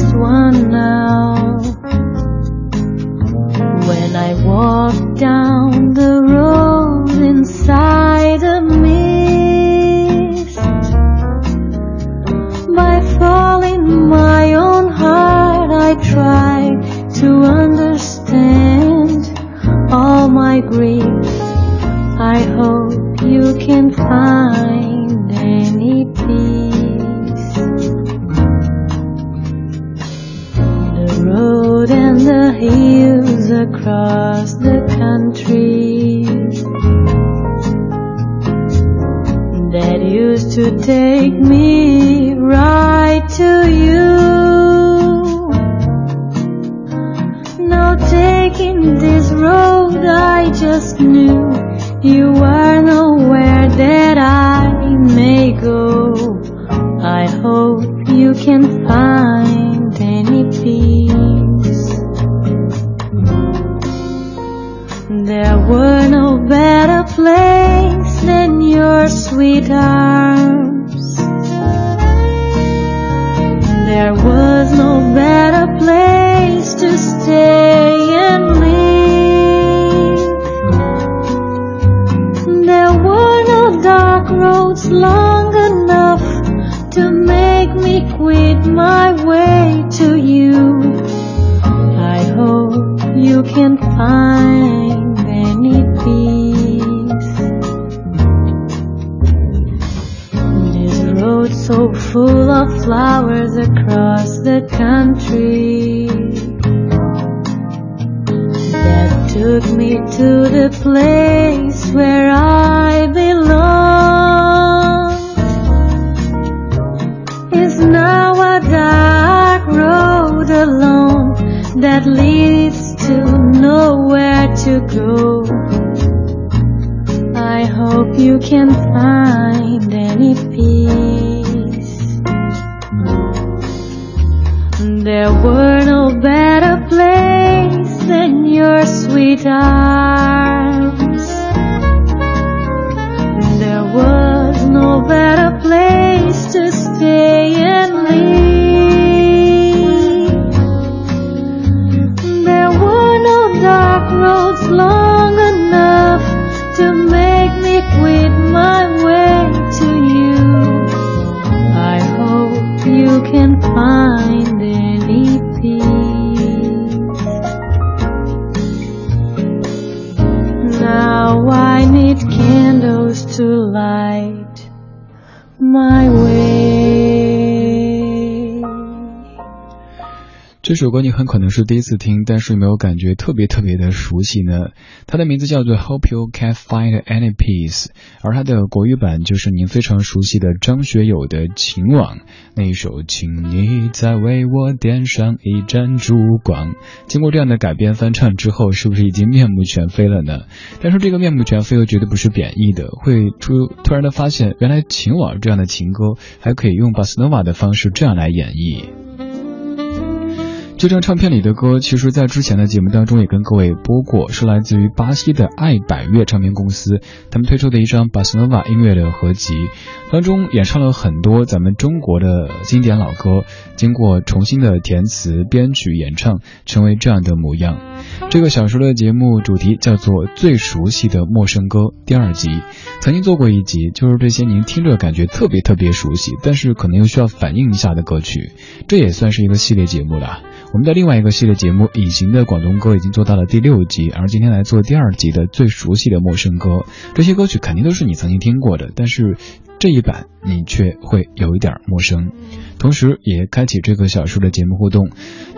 Just one now. 这首歌你很可能是第一次听，但是有没有感觉特别特别的熟悉呢？它的名字叫做 Hope You Can Find Any Peace，而它的国语版就是您非常熟悉的张学友的《情网》那一首，请你再为我点上一盏烛光。经过这样的改编翻唱之后，是不是已经面目全非了呢？但是这个面目全非又绝对不是贬义的，会突突然的发现，原来《情网》这样的情歌还可以用巴斯诺瓦的方式这样来演绎。这张唱片里的歌，其实在之前的节目当中也跟各位播过，是来自于巴西的爱百乐唱片公司，他们推出的一张巴斯诺瓦音乐的合集，当中演唱了很多咱们中国的经典老歌，经过重新的填词、编曲、演唱，成为这样的模样。这个小说的节目主题叫做《最熟悉的陌生歌》第二集，曾经做过一集，就是这些您听着感觉特别特别熟悉，但是可能又需要反应一下的歌曲，这也算是一个系列节目了。我们的另外一个系列节目《隐形的广东歌》已经做到了第六集，而今天来做第二集的最熟悉的陌生歌。这些歌曲肯定都是你曾经听过的，但是这一版你却会有一点陌生。同时，也开启这个小说的节目互动，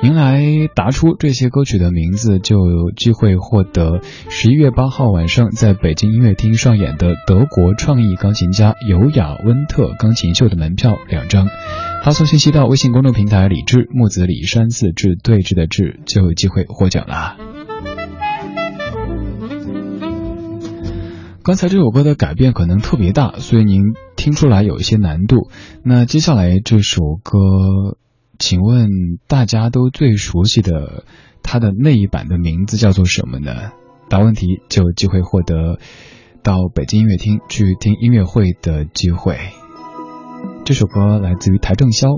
您来答出这些歌曲的名字，就有机会获得十一月八号晚上在北京音乐厅上演的德国创意钢琴家尤雅温特钢琴秀的门票两张。发送信息到微信公众平台“李志木子李山寺志对峙的志”，就有机会获奖啦。刚才这首歌的改变可能特别大，所以您听出来有一些难度。那接下来这首歌，请问大家都最熟悉的它的那一版的名字叫做什么呢？答问题就有机会获得到北京音乐厅去听音乐会的机会。这首歌来自于邰正宵，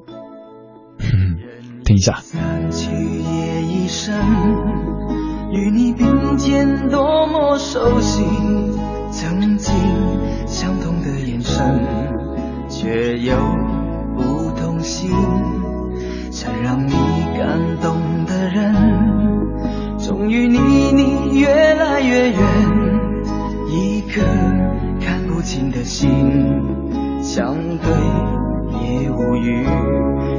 听一下。与你并肩多么熟悉。曾经相同的眼神，却有不同心。曾让你感动的人，终于离你越来越远。一颗看不清的心，相对也无语。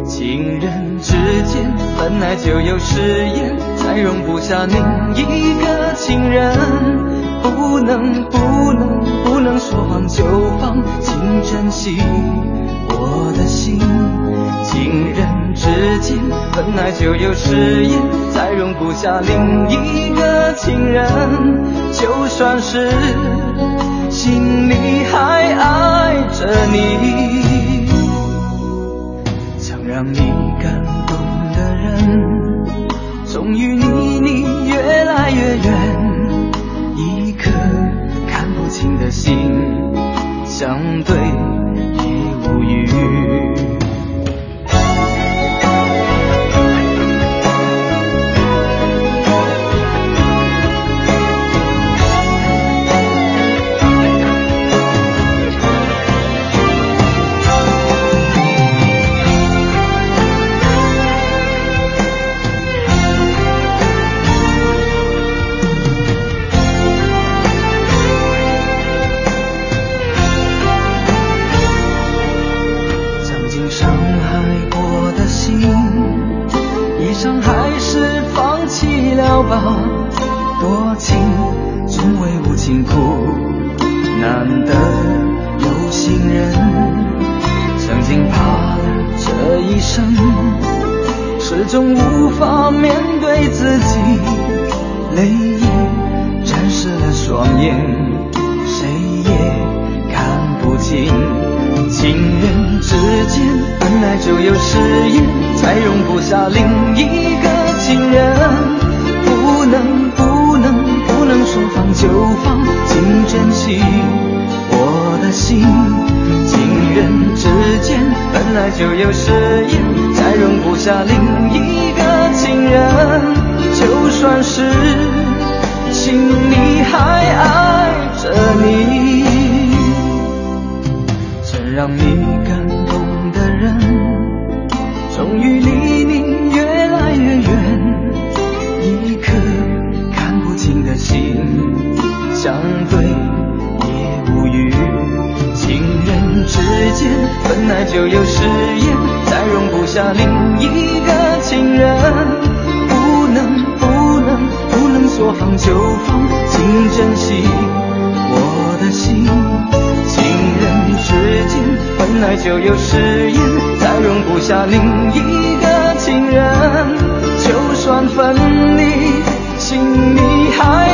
情人之间本来就有誓言，才容不下另一个情人。不能不能不能说放就放，请珍惜我的心。情人之间本来就有誓言，再容不下另一个情人。就算是心里还爱着你，曾让你感动的人，终于离你越来越远。情的心，相对已无语。情情人之间本来就有誓言，再容不下另一个情人，不能不能不能说放就放，请珍惜我的心。情人之间本来就有誓言，再容不下另一个情人，就算是心里还爱着你。让你感动的人终于离你越来越远一颗看不清的心。相对也无语情人之间本来就有誓言再容不下另一个情人。不能不能不能说放就放请珍惜我的心。本来就有誓言再容不下另一个情人。就算分离心里还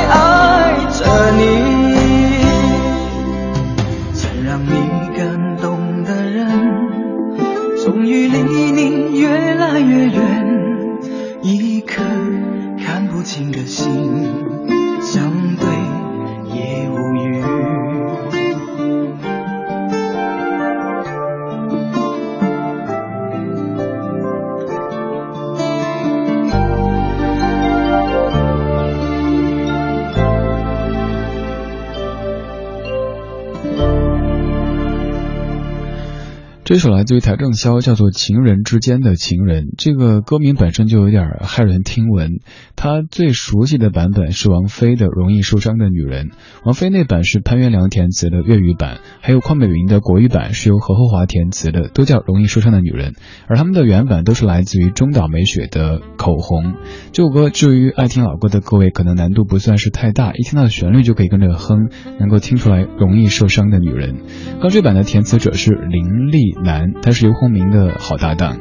这首来自于邰正宵，叫做《情人之间的情人》。这个歌名本身就有点骇人听闻。他最熟悉的版本是王菲的《容易受伤的女人》，王菲那版是潘元良填词的粤语版，还有邝美云的国语版是由何厚华填词的，都叫《容易受伤的女人》。而他们的原版都是来自于中岛美雪的《口红》。这首歌至于爱听老歌的各位，可能难度不算是太大，一听到旋律就可以跟着哼，能够听出来《容易受伤的女人》。钢这版的填词者是林立。男，他是游鸿明的好搭档。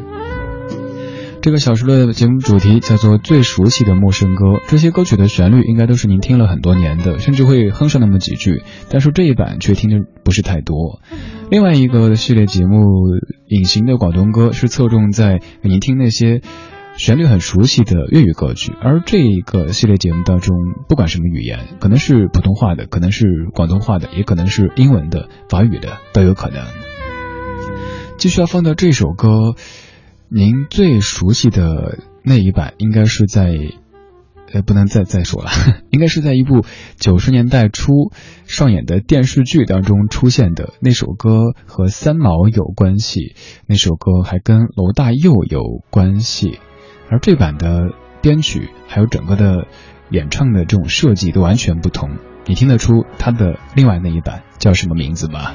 这个小时的节目主题叫做最熟悉的陌生歌，这些歌曲的旋律应该都是您听了很多年的，甚至会哼上那么几句，但是这一版却听的不是太多。另外一个系列节目《隐形的广东歌》是侧重在给您听那些。旋律很熟悉的粤语歌曲，而这一个系列节目当中，不管什么语言，可能是普通话的，可能是广东话的，也可能是英文的、法语的，都有可能。继续要放到这首歌，您最熟悉的那一版，应该是在，呃，不能再再说了，应该是在一部九十年代初上演的电视剧当中出现的那首歌，和三毛有关系，那首歌还跟罗大佑有关系。而这版的编曲还有整个的演唱的这种设计都完全不同，你听得出它的另外那一版叫什么名字吗？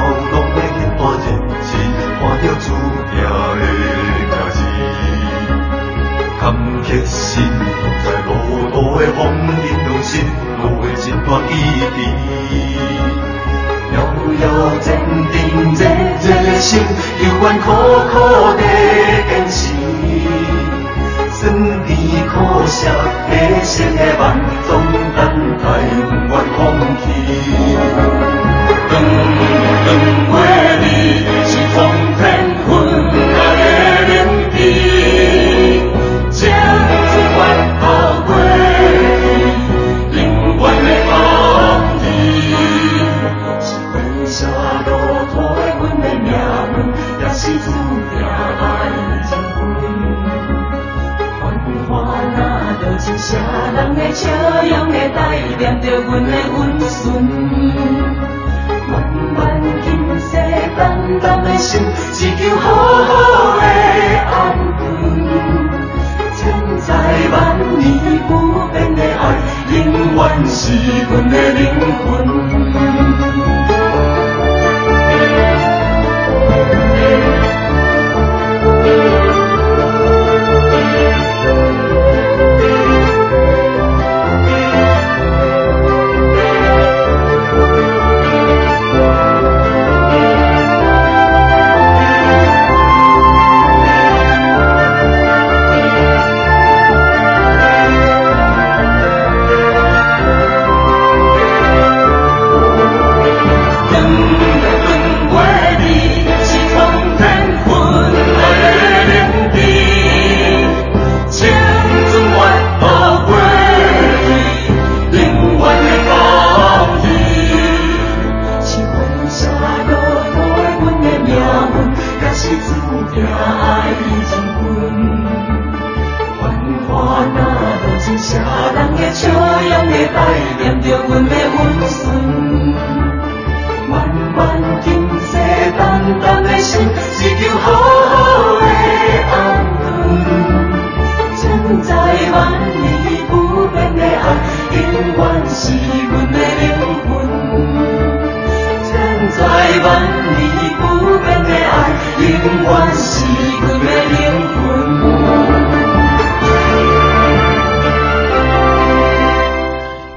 一生在路途的风雨中心，路的一段意义。遥遥坚定热热的心，犹原苦苦的坚持。酸甜苦涩，悲伤的梦，总等待不愿放弃。着阮的温顺？漫漫今世淡淡的心，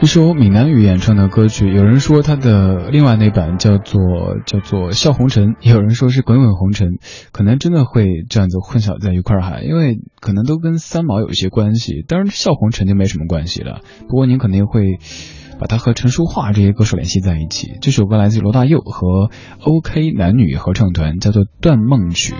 一首闽南语演唱的歌曲，有人说他的另外那版叫做叫做《笑红尘》，也有人说是《滚滚红尘》，可能真的会这样子混淆在一块儿哈，因为可能都跟三毛有一些关系，当然《笑红尘》就没什么关系了。不过您肯定会把它和陈淑桦这些歌手联系在一起。这首歌来自罗大佑和 OK 男女合唱团，叫做《断梦曲》。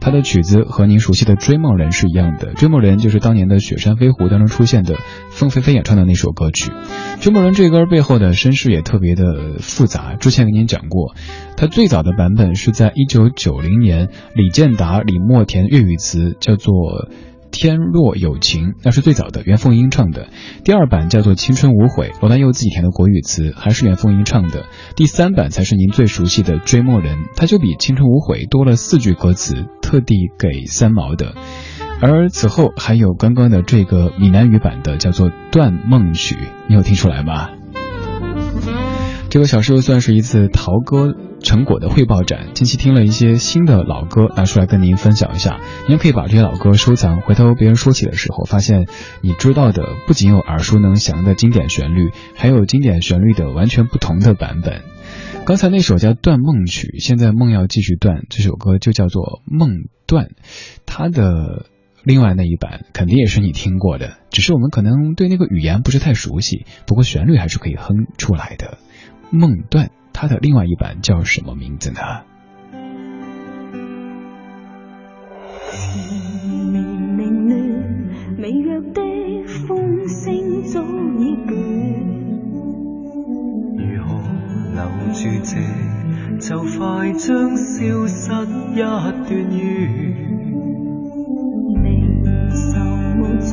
它的曲子和您熟悉的《追梦人》是一样的，《追梦人》就是当年的《雪山飞狐》当中出现的凤飞飞演唱的那首歌曲。《追梦人》这歌背后的身世也特别的复杂，之前跟您讲过，它最早的版本是在一九九零年李健达、李默田粤语词，叫做。天若有情，那是最早的袁凤英唱的。第二版叫做青春无悔，罗大佑自己填的国语词，还是袁凤英唱的。第三版才是您最熟悉的追梦人，它就比青春无悔多了四句歌词，特地给三毛的。而此后还有刚刚的这个闽南语版的，叫做断梦曲，你有听出来吗？这个小时又算是一次陶歌成果的汇报展。近期听了一些新的老歌，拿出来跟您分享一下。您可以把这些老歌收藏，回头别人说起的时候，发现你知道的不仅有耳熟能详的经典旋律，还有经典旋律的完全不同的版本。刚才那首叫《断梦曲》，现在梦要继续断，这首歌就叫做《梦断》。它的另外那一版肯定也是你听过的，只是我们可能对那个语言不是太熟悉，不过旋律还是可以哼出来的。梦断，它的另外一版叫什么名字呢？绵凌乱，微弱的风声早已倦。如何留住这就快将消失一段缘？离愁无尽，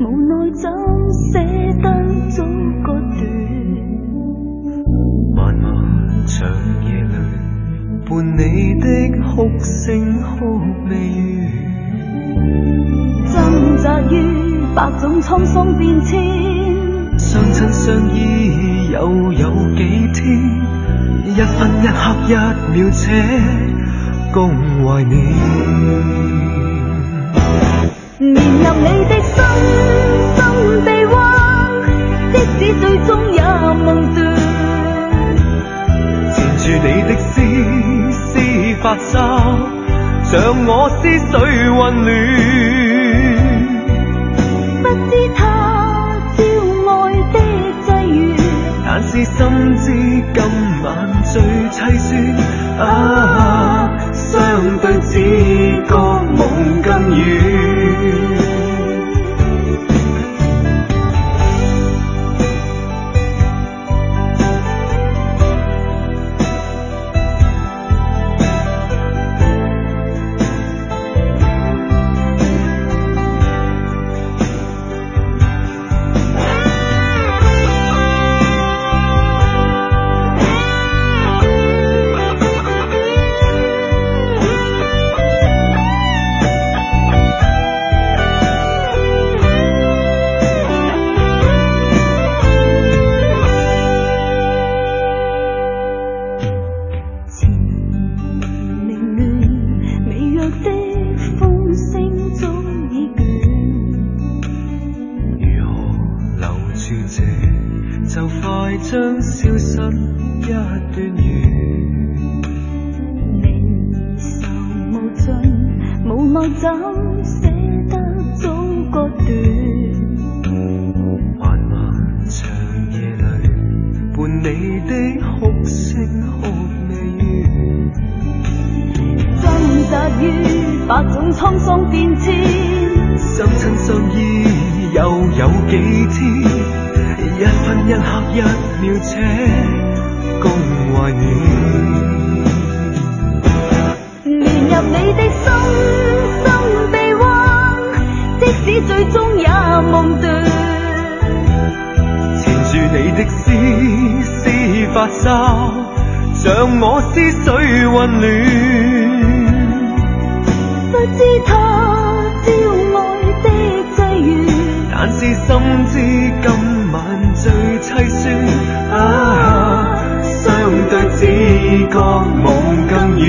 无奈怎舍得早伴你的哭声哭未完。挣扎于百种沧桑变迁，相亲相依又有几天？一分一刻一秒，且共怀念。连入你的心，心被挖，即使最终也梦断。住你的发梢，像我思绪混乱。不知他朝爱的际遇，但是心知今晚最凄酸。啊，相对只觉梦更远。像我思绪混乱，不知他朝爱的际遇。但是心知今晚最凄酸，啊，相对只觉梦更远。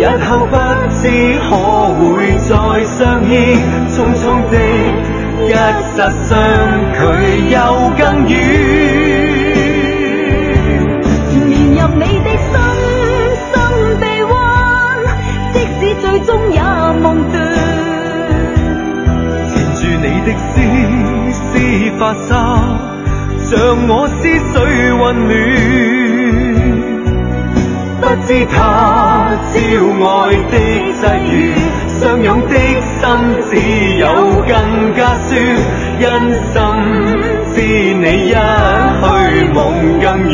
日后不知可会再相见匆匆的一刹相距又更远连入你的心心臂弯即使最终也梦断。缠住你的丝丝发梢像我思绪混乱。不知他朝愛的際遇，相擁的心只有更加酸，因心知你一去夢更遠。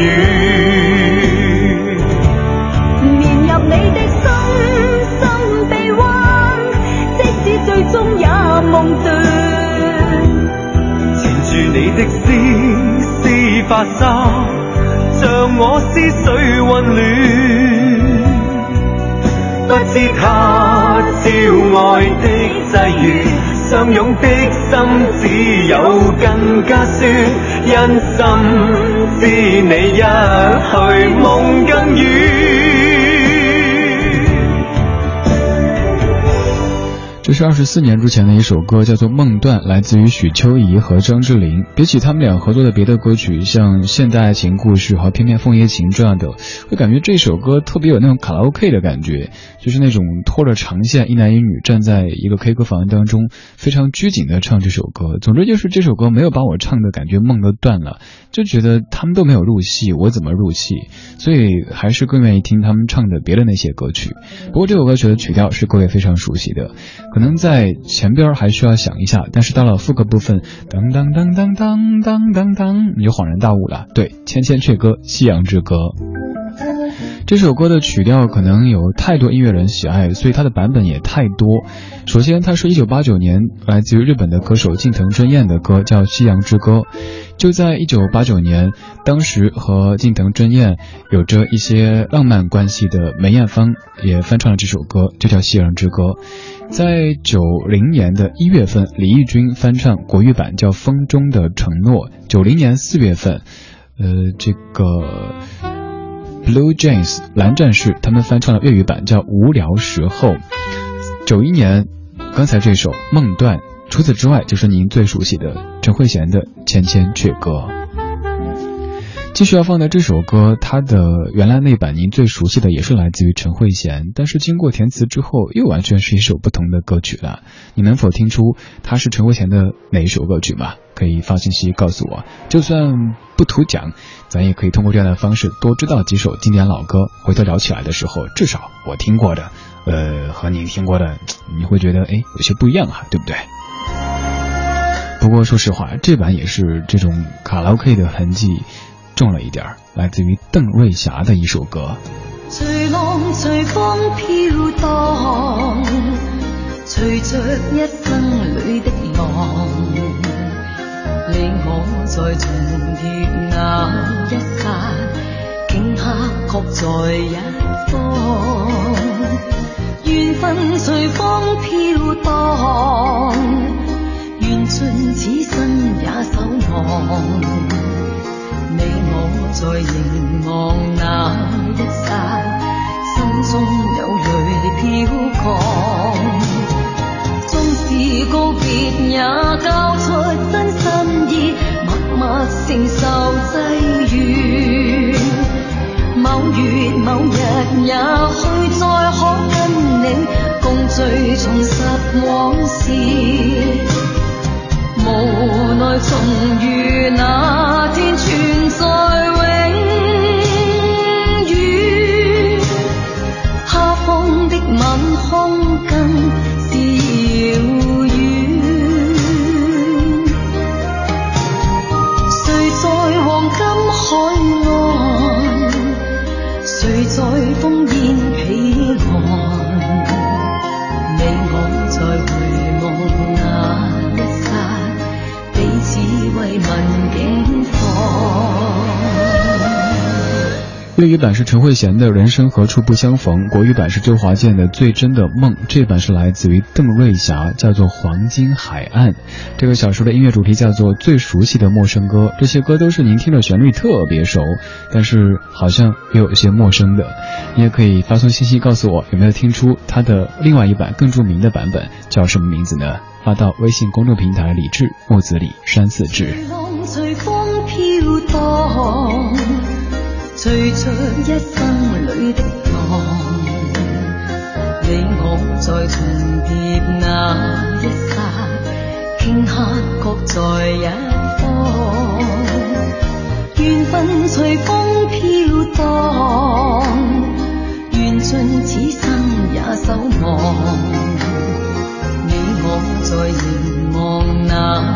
連入你的心，心被彎，即使最終也夢斷。纏住你的絲絲髮紗，像我思緒混亂。不知他朝爱的际遇，相拥的心只有更加酸，因心知你一去梦更远。这是二十四年之前的一首歌，叫做《梦断》，来自于许秋怡和张智霖。比起他们俩合作的别的歌曲，像《现代爱情故事》和《翩翩枫叶情》这样的，会感觉这首歌特别有那种卡拉 OK 的感觉，就是那种拖着长线，一男一女站在一个 K 歌房当中，非常拘谨的唱这首歌。总之就是这首歌没有把我唱的感觉梦都断了，就觉得他们都没有入戏，我怎么入戏？所以还是更愿意听他们唱的别的那些歌曲。不过这首歌曲的曲调是各位非常熟悉的。可能在前边还需要想一下，但是到了副歌部分，当当当当当当当当，你就恍然大悟了。对，《千千阙歌》《夕阳之歌》这首歌的曲调可能有太多音乐人喜爱，所以它的版本也太多。首先，它是一九八九年来自于日本的歌手近藤真彦的歌，叫《夕阳之歌》。就在一九八九年，当时和近藤真彦有着一些浪漫关系的梅艳芳也翻唱了这首歌，就叫《夕阳之歌》。在九零年的一月份，李翊君翻唱国语版叫《风中的承诺》。九零年四月份，呃，这个 Blue Jeans 蓝战士他们翻唱了粤语版叫《无聊时候》。九一年，刚才这首《梦断》。除此之外，就是您最熟悉的陈慧娴的《千千阙歌》。继续要放的这首歌，它的原来那版您最熟悉的也是来自于陈慧娴，但是经过填词之后，又完全是一首不同的歌曲了。你能否听出它是陈慧娴的哪一首歌曲吗？可以发信息告诉我。就算不图奖，咱也可以通过这样的方式多知道几首经典老歌。回头聊起来的时候，至少我听过的，呃，和你听过的，你会觉得哎有些不一样哈，对不对？不过说实话，这版也是这种卡拉 OK 的痕迹重了一点儿，来自于邓瑞霞的一首歌。隨浪隨風飄蕩，隨着一生裏的浪，你我在重疊那一剎，頃刻各在一方，緣分隨風飄蕩。緣盡此生也守望，在凝望那一刹，心中有泪飘降。纵是告别也交出真心意，默默承受际遇。某月某日也许再可跟你语版是陈慧娴的《人生何处不相逢》，国语版是周华健的《最真的梦》，这版是来自于邓瑞霞，叫做《黄金海岸》。这个小说的音乐主题叫做《最熟悉的陌生歌》，这些歌都是您听着旋律特别熟，但是好像也有一些陌生的。你也可以发送信息告诉我，有没有听出它的另外一版更著名的版本叫什么名字呢？发到微信公众平台李志木子李山寺志。随着一生里的浪，你我在重叠那一刹，顷刻各在一方。缘分随风飘荡，缘尽此生也守望。你我在凝望那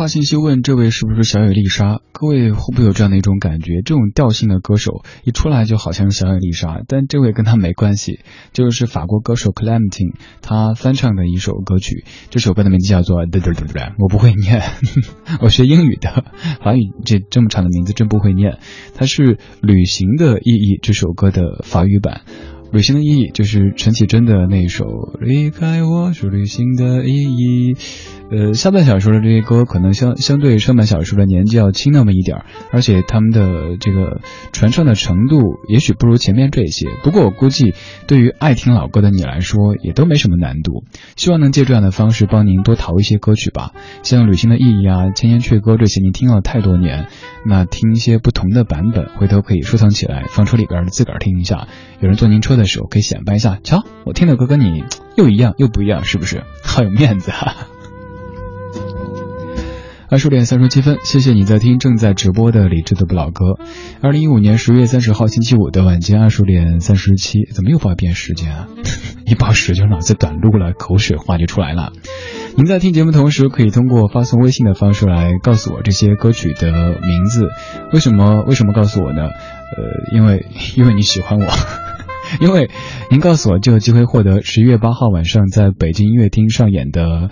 发信息问这位是不是小野丽莎？各位会不会有这样的一种感觉？这种调性的歌手一出来就好像是小野丽莎，但这位跟他没关系，就是法国歌手 Clementine 他翻唱的一首歌曲。这首歌的名字叫做，我不会念，我学英语的，法语这这么长的名字真不会念。它是《旅行的意义》这首歌的法语版。旅行的意义就是陈绮贞的那一首《离开我是旅行的意义》。呃，下半小说的这些歌可能相相对上半小说的年纪要轻那么一点而且他们的这个传唱的程度也许不如前面这些。不过我估计，对于爱听老歌的你来说，也都没什么难度。希望能借这样的方式帮您多淘一些歌曲吧，像《旅行的意义》啊、《千言阙歌》这些，您听了太多年，那听一些不同的版本，回头可以收藏起来，放车里边自个儿听一下。有人坐您车的的时候可以显摆一下，瞧，我听的歌跟你又一样又不一样，是不是？好有面子啊！二十点三十七分，谢谢你在听正在直播的李志的不老歌。二零一五年十月三十号星期五的晚间二十点三十七，怎么又报一遍时间啊？一报时就脑子短路了，口水话就出来了。您在听节目同时，可以通过发送微信的方式来告诉我这些歌曲的名字。为什么？为什么告诉我呢？呃，因为因为你喜欢我，因为您告诉我就有机会获得十一月八号晚上在北京音乐厅上演的。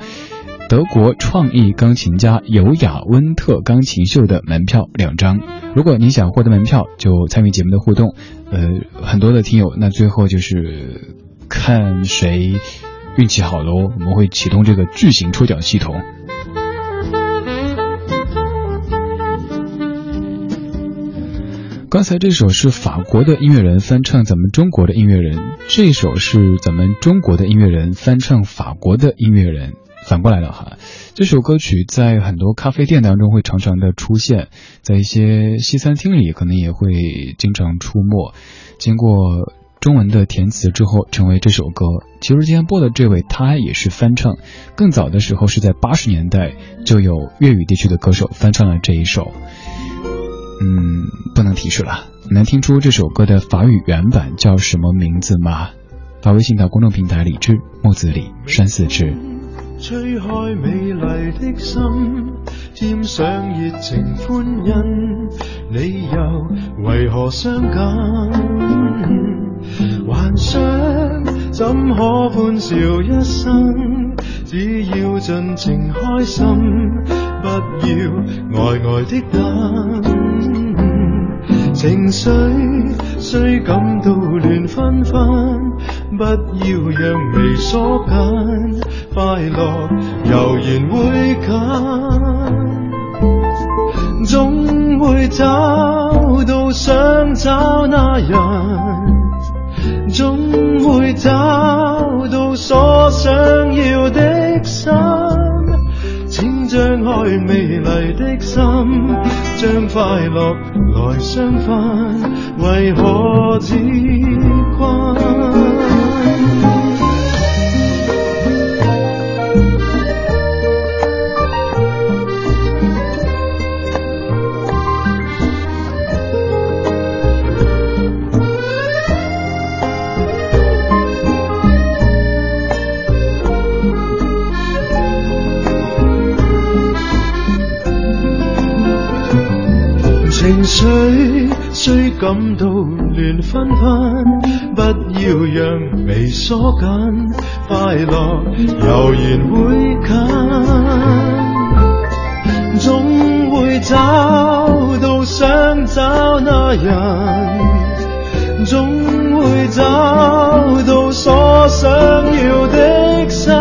德国创意钢琴家尤雅温特钢琴秀的门票两张，如果您想获得门票，就参与节目的互动。呃，很多的听友，那最后就是看谁运气好喽。我们会启动这个巨型抽奖系统。刚才这首是法国的音乐人翻唱咱们中国的音乐人，这首是咱们中国的音乐人翻唱法国的音乐人。反过来了哈，这首歌曲在很多咖啡店当中会常常的出现，在一些西餐厅里可能也会经常出没。经过中文的填词之后，成为这首歌。其实今天播的这位他也是翻唱，更早的时候是在八十年代就有粤语地区的歌手翻唱了这一首。嗯，不能提示了，能听出这首歌的法语原版叫什么名字吗？发微信到公众平台李智木子李山四智。吹开美丽的心，添上热情欢欣，你又为何伤感？幻想怎可欢笑一生？只要尽情开心，不要呆呆的等。情绪虽感到乱纷纷，不要让眉锁紧，快乐悠然会近，总会找到想找那人，总会找到所想要的心。请张开美丽的心，将快乐来相分，为何只感到乱纷纷，不要让眉锁紧，快乐悠然会近，总会找到想找那人，总会找到所想要的心，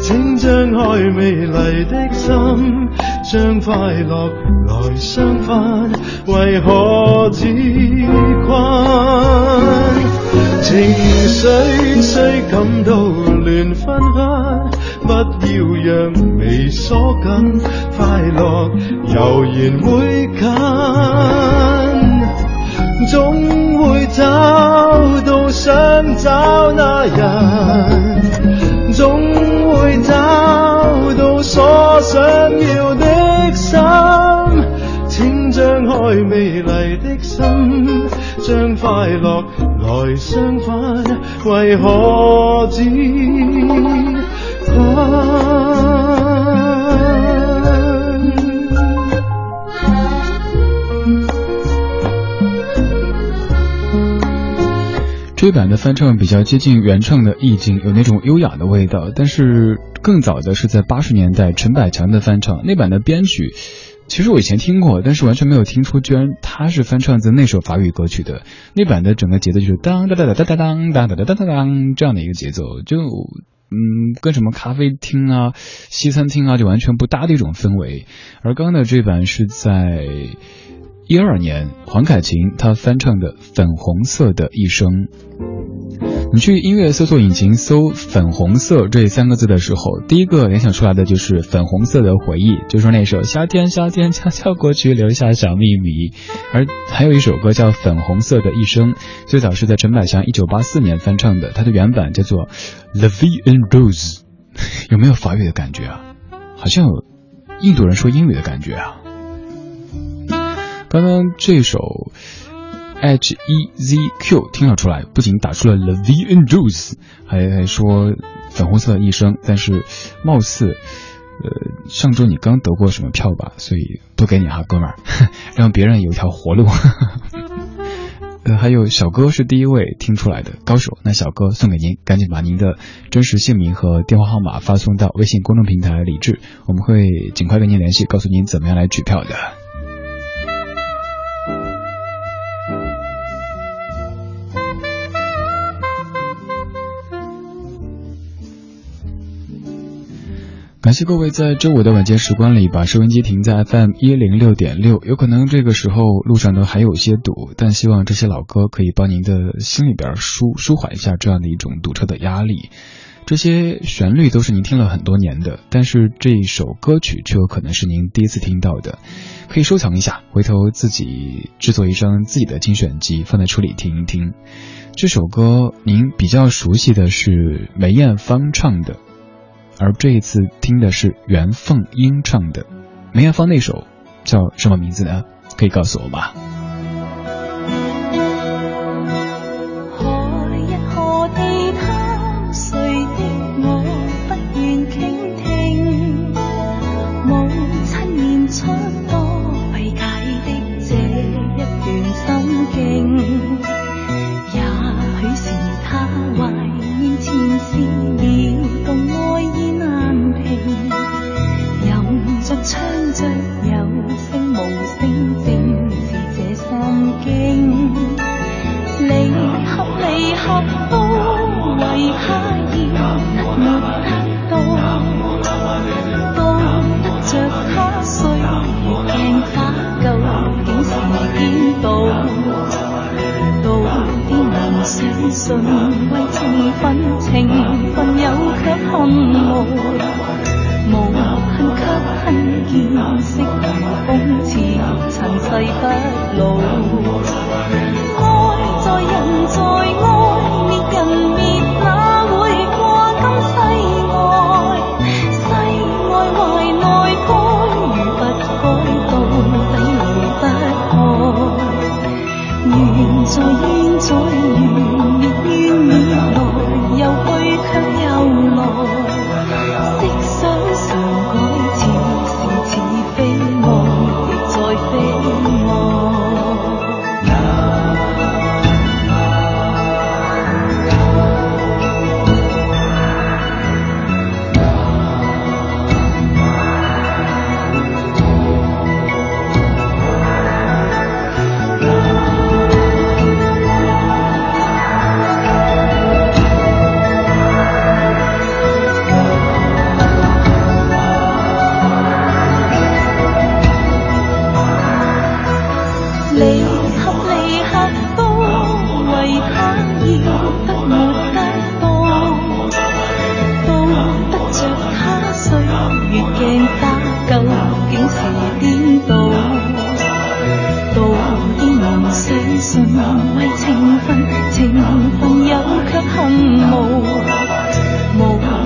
请张开美丽的心，将快乐。来相分，为何情绪虽感到乱纷纷，不要让眉锁紧，快乐悠然会近，总会找到想找那人，总会找到所想要的心。请张开美丽快何止这版的翻唱比较接近原唱的意境，有那种优雅的味道。但是更早的是在八十年代陈百强的翻唱，那版的编曲其实我以前听过，但是完全没有听出居然他是翻唱自那首法语歌曲的。那版的整个节奏就是当当当当当当当当当当当当这样的一个节奏，就嗯跟什么咖啡厅啊、西餐厅啊就完全不搭的一种氛围。而刚刚的这版是在。一二年，黄凯芹他翻唱的《粉红色的一生》。你去音乐搜索引擎搜“粉红色”这三个字的时候，第一个联想出来的就是粉红色的回忆，就是那首《夏天夏天悄悄过去，留下小秘密》。而还有一首歌叫《粉红色的一生》，最早是在陈百强一九八四年翻唱的，它的原版叫做《The V and Rose》，有没有法语的感觉啊？好像有印度人说英语的感觉啊。刚刚这首 H E Z Q 听了出来，不仅打出了 The V and Juice，还还说粉红色的一生，但是貌似，呃，上周你刚得过什么票吧？所以不给你哈，哥们儿，让别人有一条活路。呃，还有小哥是第一位听出来的高手，那小哥送给您，赶紧把您的真实姓名和电话号码发送到微信公众平台李智，我们会尽快跟您联系，告诉您怎么样来取票的。感谢各位在周五的晚间时光里把收音机停在 FM 一零六点六，有可能这个时候路上呢还有些堵，但希望这些老歌可以帮您的心里边舒舒缓一下这样的一种堵车的压力。这些旋律都是您听了很多年的，但是这一首歌曲却有可能是您第一次听到的，可以收藏一下，回头自己制作一张自己的精选集放在车里听一听。这首歌您比较熟悉的是梅艳芳唱的。而这一次听的是袁凤英唱的梅艳芳那首叫什么名字呢？可以告诉我吗？欢迎。缘分有却恨无？无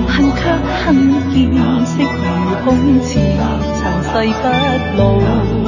恨却恨见色如空似尘世不老。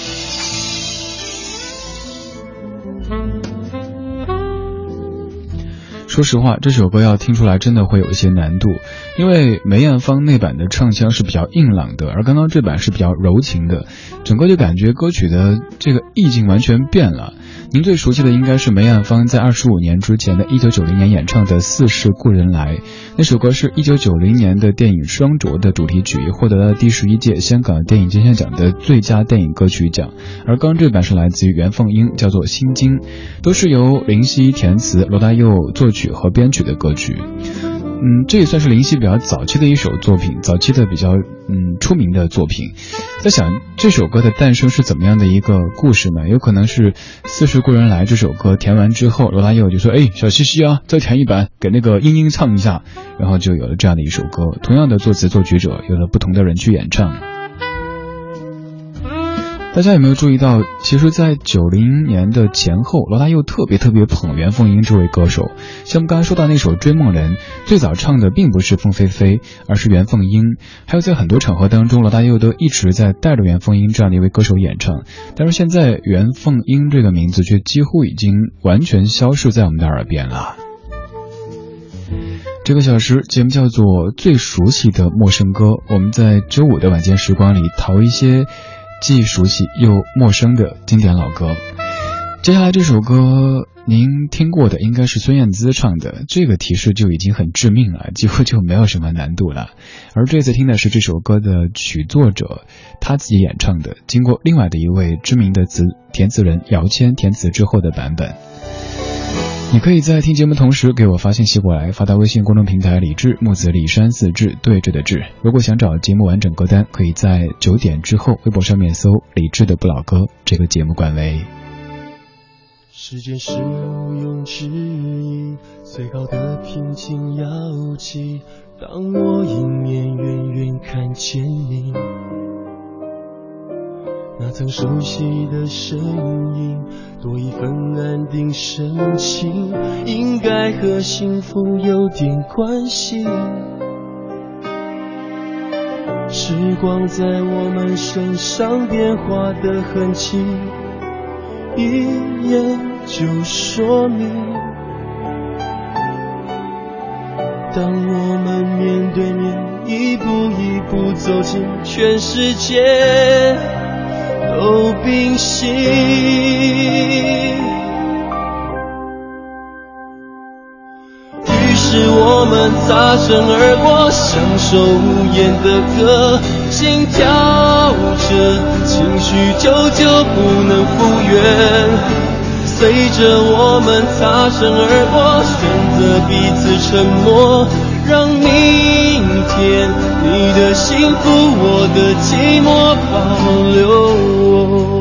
说实话，这首歌要听出来真的会有一些难度，因为梅艳芳那版的唱腔是比较硬朗的，而刚刚这版是比较柔情的，整个就感觉歌曲的这个意境完全变了。您最熟悉的应该是梅艳芳在二十五年之前的一九九零年演唱的《似是故人来》，那首歌是一九九零年的电影《双卓》的主题曲，获得了第十一届香港电影金像奖的最佳电影歌曲奖。而刚这版是来自于袁凤英，叫做《心经》，都是由林夕填词，罗大佑作曲和编曲的歌曲。嗯，这也算是林夕比较早期的一首作品，早期的比较嗯出名的作品。在想这首歌的诞生是怎么样的一个故事呢？有可能是《似是故人来》这首歌填完之后，罗大佑就说：“哎，小西西啊，再填一版，给那个英英唱一下。”然后就有了这样的一首歌。同样的作词作曲者，有了不同的人去演唱。大家有没有注意到，其实，在九零年的前后，罗大佑特别特别捧袁凤英这位歌手。像我们刚才说到那首《追梦人》，最早唱的并不是凤飞飞，而是袁凤英。还有在很多场合当中，罗大佑都一直在带着袁凤英这样的一位歌手演唱。但是现在，袁凤英这个名字却几乎已经完全消失在我们的耳边了。这个小时节目叫做《最熟悉的陌生歌》，我们在周五的晚间时光里淘一些。既熟悉又陌生的经典老歌，接下来这首歌您听过的应该是孙燕姿唱的，这个提示就已经很致命了，几乎就没有什么难度了。而这次听的是这首歌的曲作者他自己演唱的，经过另外的一位知名的词填词人姚谦填词之后的版本。你可以在听节目同时给我发信息过来，发到微信公众平台“李志木子李山四志对峙的志”。如果想找节目完整歌单，可以在九点之后微博上面搜“李志的不老歌”这个节目管为。时间是毋庸置疑最高的平静摇旗，当我迎面远远看见你。那曾熟悉的声音，多一份安定深情，应该和幸福有点关系。时光在我们身上变化的痕迹，一眼就说明。当我们面对面，一步一步走进全世界。都冰心。于是我们擦身而过，享受无言的歌，心跳着，情绪久久不能复原。随着我们擦身而过，选择彼此沉默，让明天你的幸福，我的寂寞保留。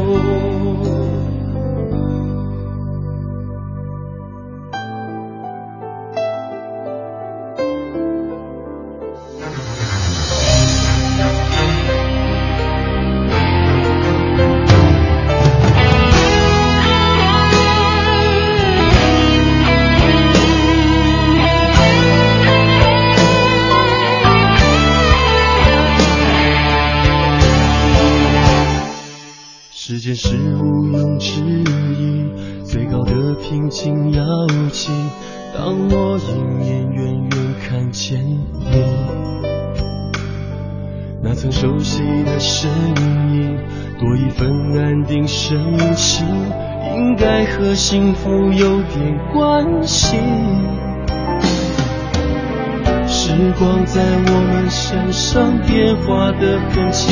上变化的痕迹，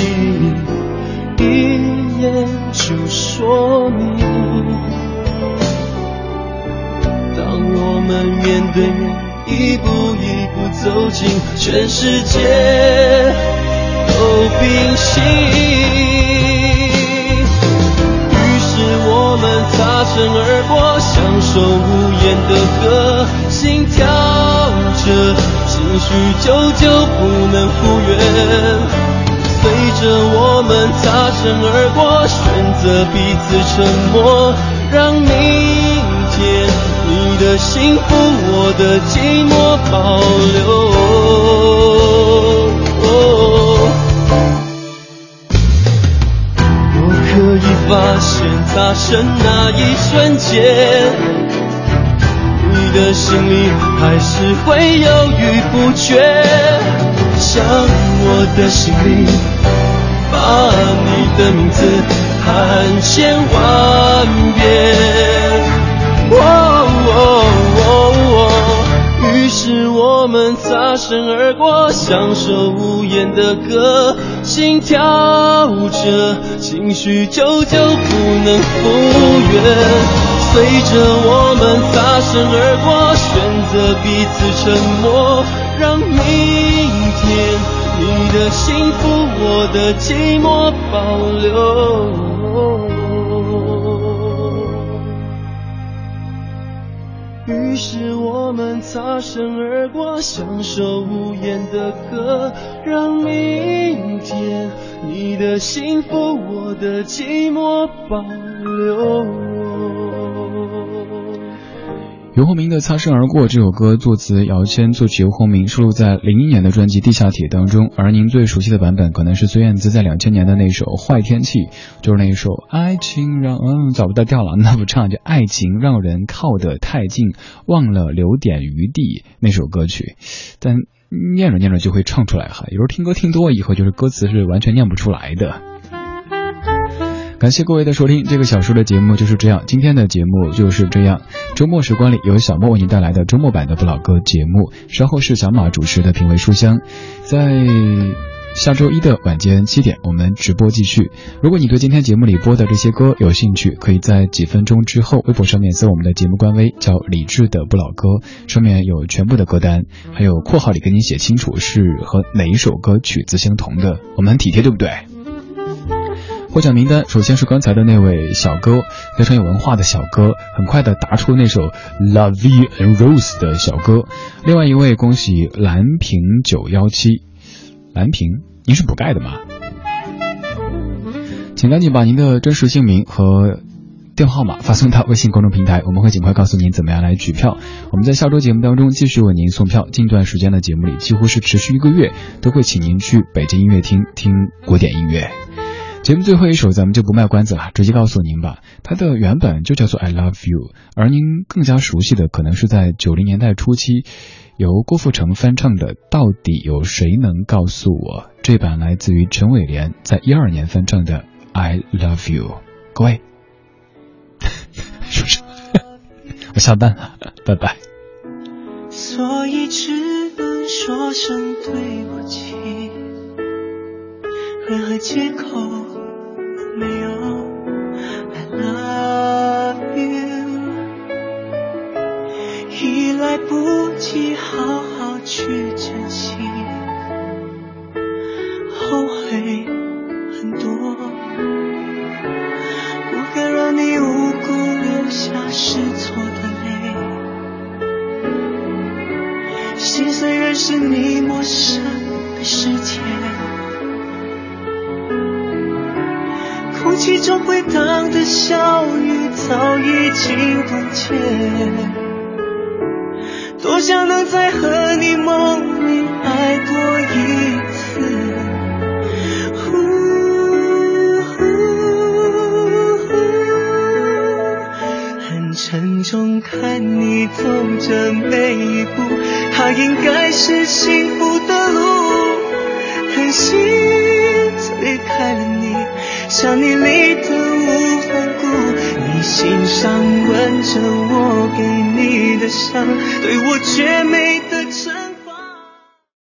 一眼就说明。当我们面对面，一步一步走进全世界，都屏息。于是。我们擦身而过，享受无言的歌，心跳着，情绪久久不能复。随着我们擦身而过选择彼此沉默让明天你的幸福我的寂寞保留。我可以发现擦身那一瞬间你的心里还是会犹豫不决。像我的心里，把你的名字喊千万遍。于是我们擦身而过，享受无言的歌，心跳着，情绪久久不能复原。随着我们擦身而过，选择彼此沉默，让明天你的幸福，我的寂寞保留。于是我们擦身而过，享受无言的歌，让明天你的幸福，我的寂寞保留。游鸿明的《擦身而过》这首歌，作词姚谦，作曲游鸿明，收录在零一年的专辑《地下铁》当中。而您最熟悉的版本，可能是孙燕姿在两千年的那首《坏天气》，就是那一首《爱情让嗯找不到调了》，那不唱就《爱情让人靠得太近，忘了留点余地》那首歌曲。但念着念着就会唱出来哈，有时候听歌听多以后，就是歌词是完全念不出来的。感谢各位的收听，这个小说的节目就是这样。今天的节目就是这样。周末时光里，由小莫为您带来的周末版的不老歌节目。稍后是小马主持的品味书香。在下周一的晚间七点，我们直播继续。如果你对今天节目里播的这些歌有兴趣，可以在几分钟之后微博上面搜我们的节目官微，叫李志的不老歌，上面有全部的歌单，还有括号里给你写清楚是和哪一首歌曲字相同的。我们很体贴，对不对？获奖名单首先是刚才的那位小哥，非常有文化的小哥，很快的答出那首《La Vie and Rose》的小哥。另外一位，恭喜蓝瓶九幺七，蓝瓶，您是补钙的吗？请赶紧把您的真实姓名和电话号码发送到微信公众平台，我们会尽快告诉您怎么样来取票。我们在下周节目当中继续为您送票。近段时间的节目里，几乎是持续一个月，都会请您去北京音乐厅听古典音乐。节目最后一首，咱们就不卖关子了，直接告诉您吧。它的原本就叫做《I Love You》，而您更加熟悉的，可能是在九零年代初期由郭富城翻唱的《到底有谁能告诉我》。这版来自于陈伟廉在一二年翻唱的《I Love You》。各位，是不是？我下班了，拜拜。所以只能说声对不起，任何借口。没有，I love you，已来不及好好去珍惜，后悔很多，不该让你无辜流下失措的泪，心碎仍是你陌生的世界。空气中回荡的笑语早已经不见，多想能再和你梦里爱多一次。很沉重，看你走着每一步，它应该是幸福的路。狠心推，开了你。想你离得无反顾，你心上纹着我给你的伤，对我却没。